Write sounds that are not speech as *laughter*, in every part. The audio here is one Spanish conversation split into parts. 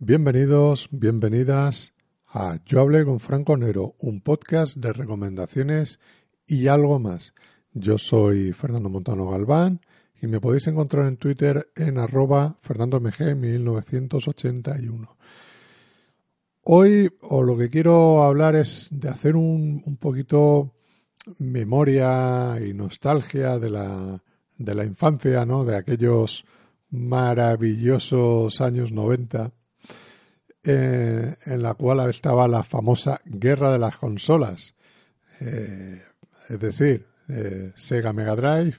Bienvenidos, bienvenidas a Yo hablé con Franco Nero, un podcast de recomendaciones y algo más. Yo soy Fernando Montano Galván y me podéis encontrar en Twitter en arroba fernandomg1981. Hoy o lo que quiero hablar es de hacer un, un poquito memoria y nostalgia de la, de la infancia, ¿no? De aquellos maravillosos años 90 eh, en la cual estaba la famosa guerra de las consolas, eh, es decir, eh, Sega Mega Drive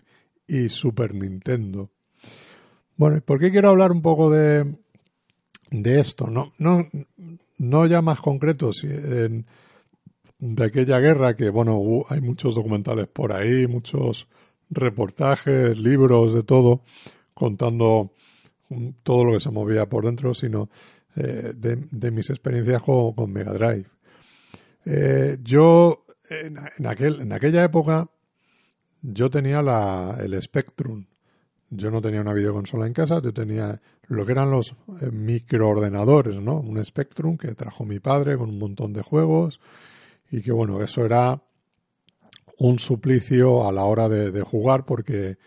y Super Nintendo. Bueno, ¿por qué quiero hablar un poco de, de esto? No, no, no ya más concretos de aquella guerra que, bueno, hay muchos documentales por ahí, muchos reportajes, libros, de todo, contando todo lo que se movía por dentro, sino eh, de, mis experiencias con, Mega Drive. Eh, yo, en, aquel, en aquella época, yo tenía la, el Spectrum. Yo no tenía una videoconsola en casa, yo tenía lo que eran los eh, microordenadores, ¿no? Un Spectrum que trajo mi padre con un montón de juegos y que, bueno, eso era un suplicio a la hora de, jugar porque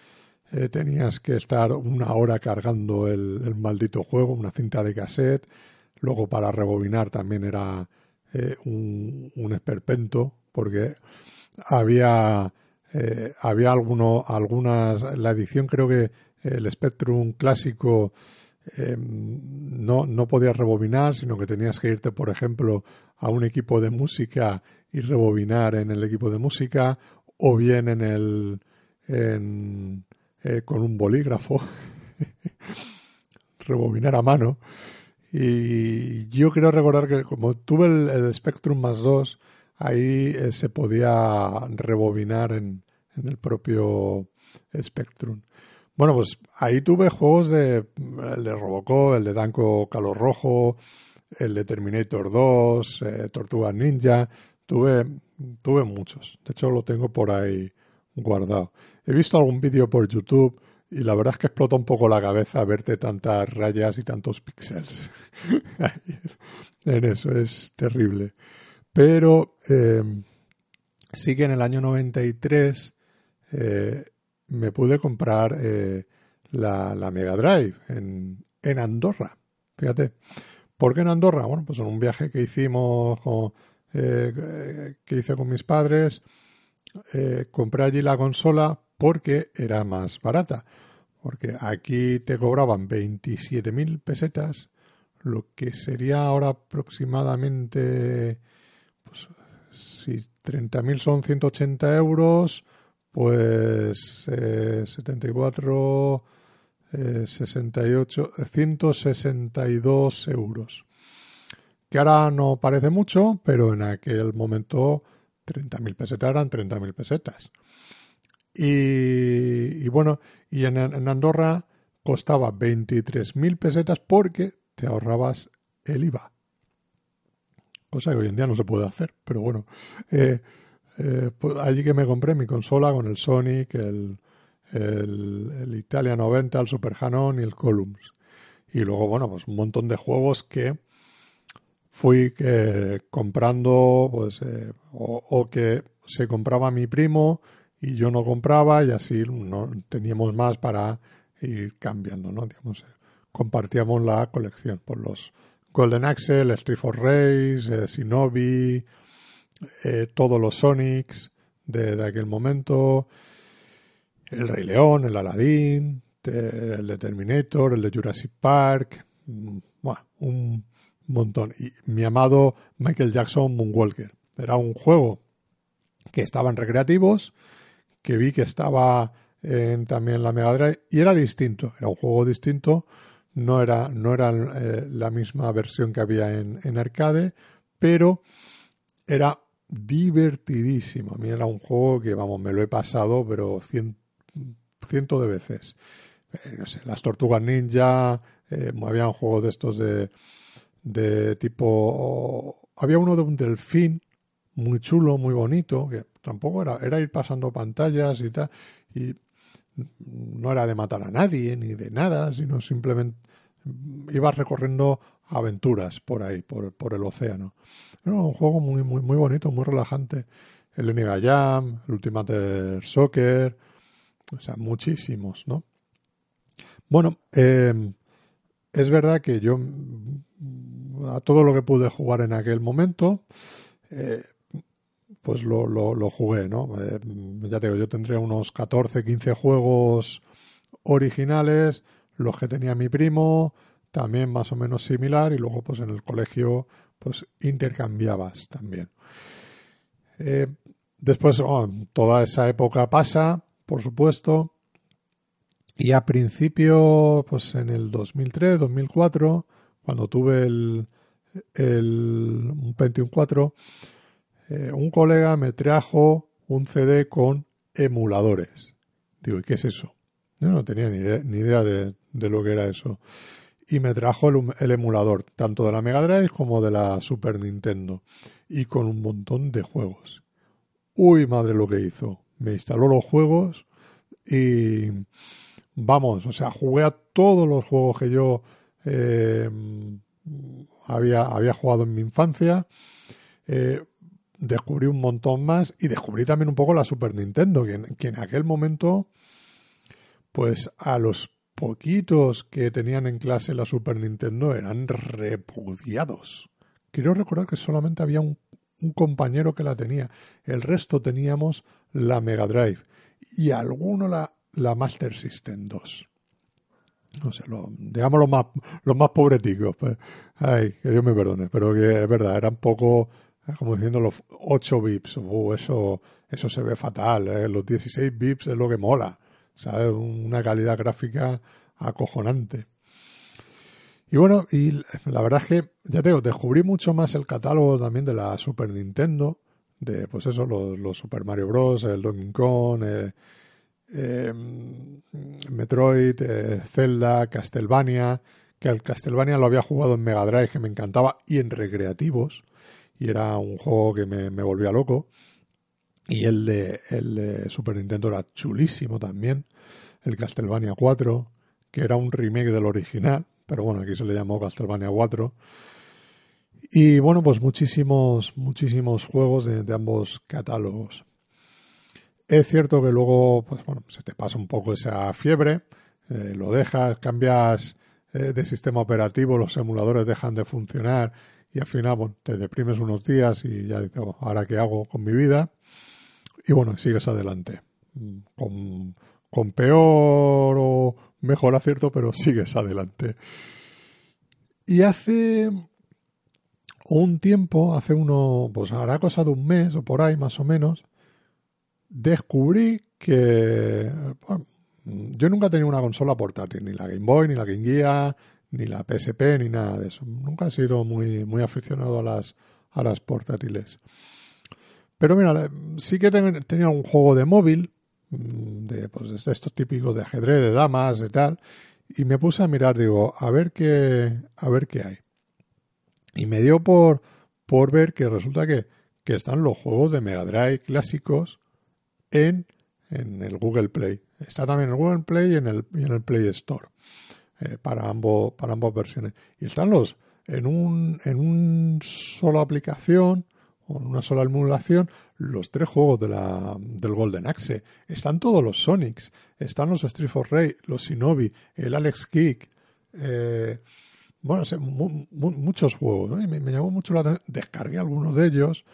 eh, tenías que estar una hora cargando el, maldito juego, una cinta de cassette. Luego para rebobinar también era eh, un, esperpento porque había, eh, había alguno, algunas, la edición creo que el Spectrum clásico no, no podías rebobinar, sino que tenías que irte, por ejemplo, a un equipo de música y rebobinar en el equipo de música o bien en el en, eh, con un bolígrafo, *laughs* rebobinar a mano. Y yo quiero recordar que como tuve el, Spectrum más 2, ahí eh, se podía rebobinar en, en, el propio Spectrum. Bueno, pues ahí tuve juegos de el de Robocop, el de Danko Calor Rojo, el de Terminator 2, eh, Tortuga Ninja. Tuve, tuve muchos. De hecho, lo tengo por ahí guardado. He visto algún vídeo por YouTube y la verdad es que explota un poco la cabeza verte tantas rayas y tantos píxeles. *laughs* en eso es terrible. Pero eh, sí que en el año 93 eh, me pude comprar eh, la, la, Mega Drive en, en, Andorra. Fíjate. ¿Por qué en Andorra? Bueno, pues en un viaje que hicimos que hice con mis padres eh, compré allí la consola porque era más barata. Porque aquí te cobraban 27.000 pesetas, lo que sería ahora aproximadamente, pues si 30.000 son 180 euros, pues eh, 74, eh, 68, 162 euros. Que ahora no parece mucho, pero en aquel momento 30.000 pesetas eran 30.000 pesetas. Y, bueno, y en, Andorra costaba 23.000 pesetas porque te ahorrabas el IVA. Cosa que hoy en día no se puede hacer, pero bueno. Eh, eh, pues allí que me compré mi consola con el Sonic, el, el, Italia 90, el Super Hanon y el Columns. Y luego, bueno, pues un montón de juegos que fui eh, comprando, pues, eh, o, que se compraba mi primo y yo no compraba y así no teníamos más para ir cambiando, ¿no? Digamos, eh, compartíamos la colección por los Golden Axel, Street for Race, Shinobi, todos los Sonics de, aquel momento, el Rey León, el Aladdin, el de Terminator, el de Jurassic Park, mm, un montón. Y mi amado Michael Jackson Moonwalker. Era un juego que estaba en recreativos, que vi que estaba en, también la Mega Drive y era distinto, era un juego distinto, no era, no era eh, la misma versión que había en, en, arcade, pero era divertidísimo. A mí era un juego que, vamos, me lo he pasado, pero cien, ciento de veces. Eh, no sé, las tortugas ninja, eh, había juegos de estos de de tipo... Había uno de un delfín muy chulo, muy bonito, que tampoco era, era ir pasando pantallas y tal, y no era de matar a nadie ni de nada, sino simplemente ibas recorriendo aventuras por ahí, por, por el océano. Era un juego muy, muy, muy bonito, muy relajante. El Eniga Jam, el Ultimate Soccer, o sea, muchísimos, ¿no? Bueno, eh, es verdad que yo a todo lo que pude jugar en aquel momento, eh, pues lo, lo, jugué, ¿no? Eh, ya te digo, yo tendría unos 14, 15 juegos originales, los que tenía mi primo, también más o menos similar, y luego pues en el colegio pues intercambiabas también. Eh, después, oh, toda esa época pasa, por supuesto, y a principio, pues en el 2003, 2004, cuando tuve el, el un Pentium 4, eh, un colega me trajo un CD con emuladores. Digo, ¿y qué es eso? Yo no tenía ni idea, de, lo que era eso. Y me trajo el, emulador, tanto de la Mega Drive como de la Super Nintendo. Y con un montón de juegos. Uy, madre lo que hizo. Me instaló los juegos y vamos, o sea, jugué a todos los juegos que yo eh, había, había jugado en mi infancia. Eh, descubrí un montón más y descubrí también un poco la Super Nintendo, que en, aquel momento, pues a los poquitos que tenían en clase la Super Nintendo eran repudiados. Quiero recordar que solamente había un, compañero que la tenía. El resto teníamos la Mega Drive y alguno la, la Master System 2. No sé, lo, digamos los más, los más pobreticos. Pues, ay, que Dios me perdone, pero que es verdad, eran poco, como diciendo los 8 bips. Uh, eso, eso se ve fatal. ¿eh? Los 16 bips es lo que mola. ¿Sabes? Una calidad gráfica acojonante. Y bueno, y la verdad es que, ya te digo, descubrí mucho más el catálogo también de la Super Nintendo, de pues eso, los, Super Mario Bros., el Donkey Kong, eh, eh, Metroid, eh, Zelda, Castlevania, que el Castlevania lo había jugado en Mega Drive, que me encantaba, y en recreativos, y era un juego que me, volvía loco. Y el de, el de Super Nintendo era chulísimo también, el Castlevania 4, que era un remake del original, pero bueno, aquí se le llamó Castlevania 4. Y bueno, pues muchísimos, muchísimos juegos de ambos catálogos. Es cierto que luego, pues bueno, se te pasa un poco esa fiebre, eh, lo dejas, cambias eh, de sistema operativo, los emuladores dejan de funcionar y al final, te deprimes unos días y ya dices, ¿ahora qué hago con mi vida? Y bueno, sigues adelante. Con, con peor o mejor acierto, pero *laughs* sigues adelante. Y hace un tiempo, hace uno, pues hará cosa de un mes o por ahí más o menos, descubrí que yo nunca he tenido una consola portátil, ni la Game Boy, ni la Game Gear, ni la PSP, ni nada de eso. Nunca he sido muy, muy aficionado a las, a las portátiles. Pero mira, sí que tenía un juego de móvil, mm, de, pues, estos típicos de ajedrez, de damas, de tal, y me puse a mirar, digo, a ver qué, a ver qué hay. Y me dio por, por ver que resulta que, que están los juegos de Mega Drive clásicos en, en el Google Play. Está también en el Google Play y en el, en el Play Store eh, para, ambos, para ambas versiones. Y están los en un en una sola aplicación o en una sola emulación los tres juegos de la, del Golden Axe. Están todos los Sonics, están los Street for Ray, los Shinobi, el Alex Kick. Eh, bueno, muchos juegos. Me, me, llamó mucho la atención. Descargué algunos de ellos.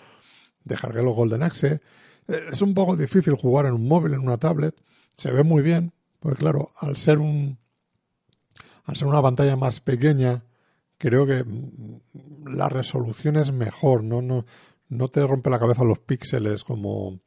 Descargué los Golden Axe. Es un poco difícil jugar en un móvil, en una tablet. Se ve muy bien, porque claro, al ser un al ser una pantalla más pequeña, creo que mm, la resolución es mejor, no no no te rompe la cabeza los píxeles como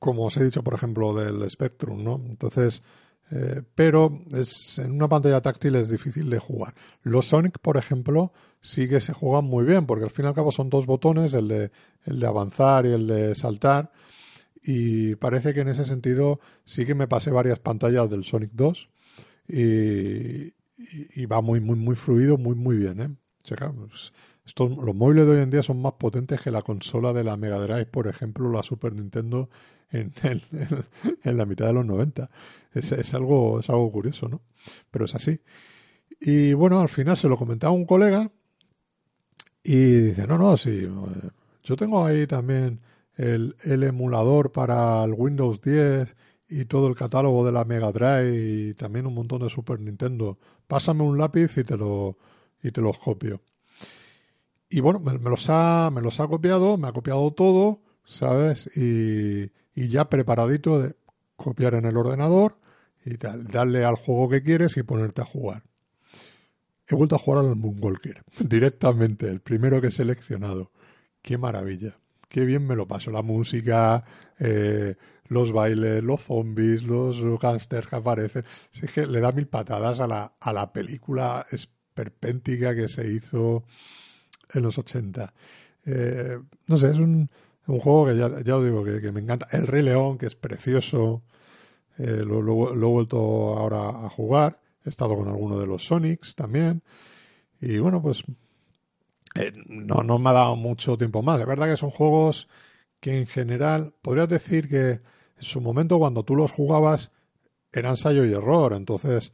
como os he dicho, por ejemplo, del Spectrum, ¿no? Entonces, eh, pero es, en una pantalla táctil es difícil de jugar. Los Sonic, por ejemplo, sí que se juegan muy bien, porque al fin y al cabo son dos botones, el de, el de avanzar y el de saltar. Y parece que en ese sentido sí que me pasé varias pantallas del Sonic 2 y, va muy, muy, muy fluido, muy, muy bien. ¿eh? Pues, estos, los móviles de hoy en día son más potentes que la consola de la Mega Drive, por ejemplo, la Super Nintendo en, *laughs* la mitad de los 90. Es, es, algo, es algo curioso, ¿no? Pero es así. Y bueno, al final se lo comentaba un colega y dice, no, no, sí, yo tengo ahí también el, el emulador para el Windows 10 y todo el catálogo de la Mega Drive y también un montón de Super Nintendo. Pásame un lápiz y te lo y te los copio. Y bueno, me, los ha me los ha copiado, me ha copiado todo, ¿sabes? Y, y ya preparadito de copiar en el ordenador y darle al juego que quieres y ponerte a jugar. He vuelto a jugar al Moonwalker *laughs* directamente, el primero que he seleccionado. Qué maravilla, qué bien me lo paso. La música, eh, los bailes, los zombies, los gángsters que aparecen. Es que le da mil patadas a la, a la película esperpéntica que se hizo en los 80. Eh, no sé, es un, un juego que ya, ya os digo que, me encanta. El Rey León, que es precioso. Eh, lo, lo, he vuelto ahora a jugar. He estado con alguno de los Sonics también. Y bueno, pues eh, no, no me ha dado mucho tiempo más. Es verdad que son juegos que en general, podrías decir que en su momento cuando tú los jugabas era ensayo y error. Entonces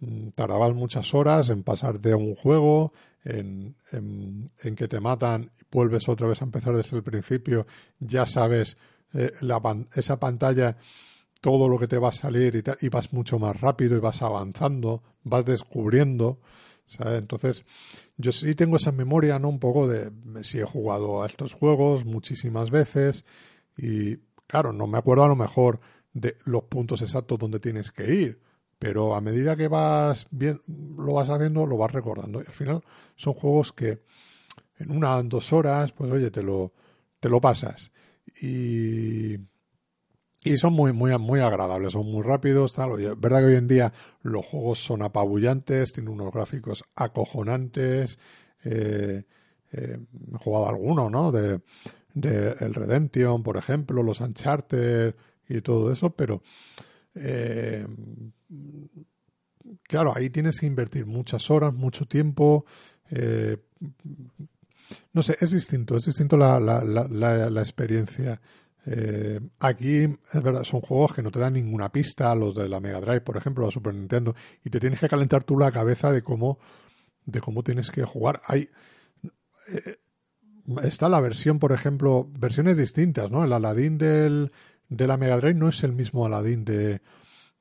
mm, tardabas muchas horas en pasarte un juego, en, en, que te matan, vuelves otra vez a empezar desde el principio, ya sabes eh, esa pantalla todo lo que te va a salir y, y, vas mucho más rápido y vas avanzando, vas descubriendo. Entonces, yo sí tengo esa memoria, ¿no? Un poco de si he jugado a estos juegos muchísimas veces y, claro, no me acuerdo a lo mejor de los puntos exactos donde tienes que ir, pero a medida que vas bien, lo vas haciendo, lo vas recordando. Y al final son juegos que en una, dos horas, pues oye, te lo, te lo pasas. Y y son muy, muy, muy agradables, son muy rápidos. Tal. Es verdad que hoy en día los juegos son apabullantes, tienen unos gráficos acojonantes. Eh, eh, he jugado alguno, ¿no? De, de, el Redemption, por ejemplo, los Uncharted y todo eso, pero eh, claro, ahí tienes que invertir muchas horas, mucho tiempo. no sé, es distinto, es distinto la, la, la, experiencia. Eh, aquí, es verdad, son juegos que no te dan ninguna pista, los de la Mega Drive, por ejemplo, la Super Nintendo, y te tienes que calentar tú la cabeza de cómo, de cómo tienes que jugar. Hay, eh, está la versión, por ejemplo, versiones distintas, ¿no? El Aladdin del, de la Mega Drive no es el mismo Aladdin de,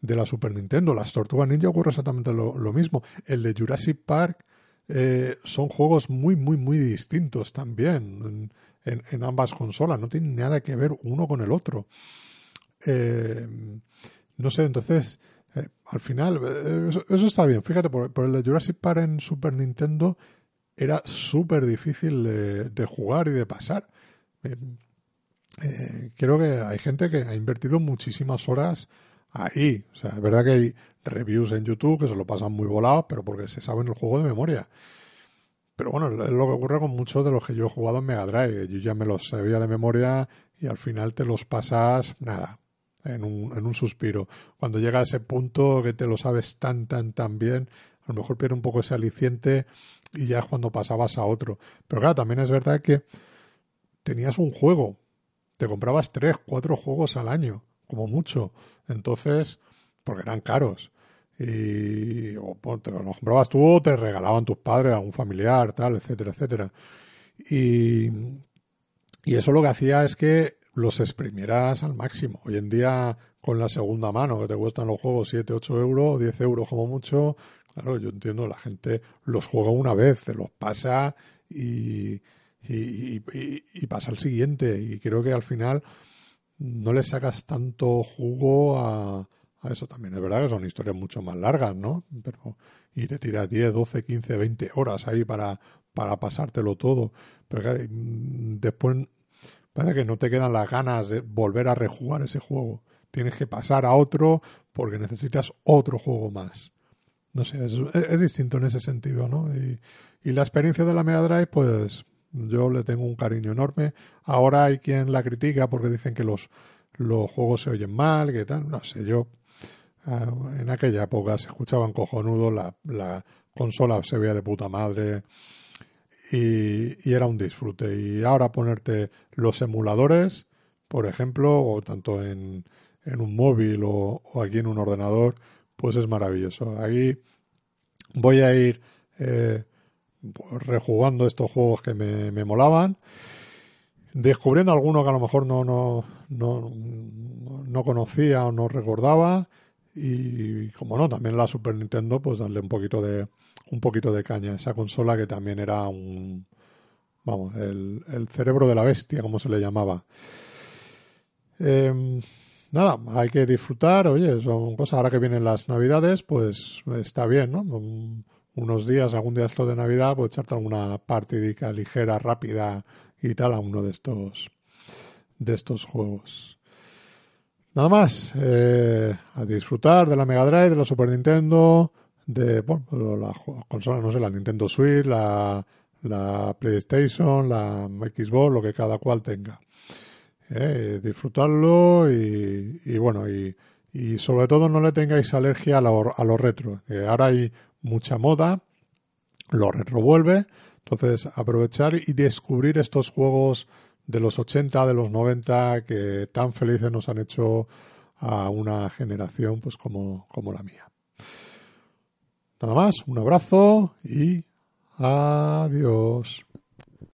de la Super Nintendo. Las Tortugas Ninja ocurre exactamente lo, mismo. El de Jurassic Park eh, son juegos muy, muy, muy distintos también en, ambas consolas, no tienen nada que ver uno con el otro. Eh, no sé, entonces, eh, al final, eh, eso, está bien. Fíjate, por, el de Jurassic Park en Super Nintendo era súper difícil de, jugar y de pasar. creo que hay gente que ha invertido muchísimas horas ahí. O sea, es verdad que hay reviews en YouTube que se lo pasan muy volados, pero porque se saben el juego de memoria. Pero bueno, es lo que ocurre con muchos de los que yo he jugado en Mega Drive. Yo ya me los sabía de memoria y al final te los pasas, nada, en un, en un suspiro. Cuando llega a ese punto que te lo sabes tan, tan, tan bien, a lo mejor pierde un poco ese aliciente y ya es cuando pasabas a otro. Pero claro, también es verdad que tenías un juego, te comprabas tres, cuatro juegos al año, como mucho. Entonces, porque eran caros y o te lo comprabas tú o te regalaban tus padres a un familiar, tal, etcétera, etcétera. Y, y eso lo que hacía es que los exprimieras al máximo. Hoy en día, con la segunda mano, que te cuestan los juegos 7, 8 euros, 10 euros como mucho, claro, yo entiendo, la gente los juega una vez, se los pasa y, y, pasa al siguiente. Y creo que al final no le sacas tanto jugo a, eso también es verdad que son historias mucho más largas, ¿no? Pero, y te tiras 10, 12, 15, 20 horas ahí para, para pasártelo todo. Pero mm, después parece que no te quedan las ganas de volver a rejugar ese juego. Tienes que pasar a otro porque necesitas otro juego más. No sé, es, distinto en ese sentido, ¿no? Y, y la experiencia de la Mega Drive, pues yo le tengo un cariño enorme. Ahora hay quien la critica porque dicen que los, los juegos se oyen mal, que tal. No sé, yo Ah, en aquella época se escuchaban cojonudos, la, la consola se veía de puta madre y, era un disfrute. Y ahora ponerte los emuladores, por ejemplo, o tanto en, en un móvil o, aquí en un ordenador, pues es maravilloso. Aquí voy a ir eh, rejugando estos juegos que me, me molaban descubriendo algunos que a lo mejor no, no, no, no conocía o no recordaba y como no, también la Super Nintendo, pues darle un poquito de un poquito de caña. Esa consola que también era un vamos, el, el cerebro de la bestia, como se le llamaba. Em, nada, hay que disfrutar, oye, son cosas, ahora que vienen las navidades, pues está bien, ¿no? unos días, algún día esto de Navidad, pues echarte alguna partidica ligera, rápida y tal a uno de estos de estos juegos. Nada más, eh, a disfrutar de la Mega Drive, de la Super Nintendo, de bueno, la consola, no sé, la Nintendo Switch, la, la PlayStation, la Xbox, lo que cada cual tenga. Eh, disfrutarlo y, bueno, y, sobre todo no le tengáis alergia a lo, a lo retro. ahora hay mucha moda, lo retro vuelve, entonces aprovechar y descubrir estos juegos de los 80, de los 90 que tan felices nos han hecho a una generación pues como, como la mía. Nada más, un abrazo y adiós.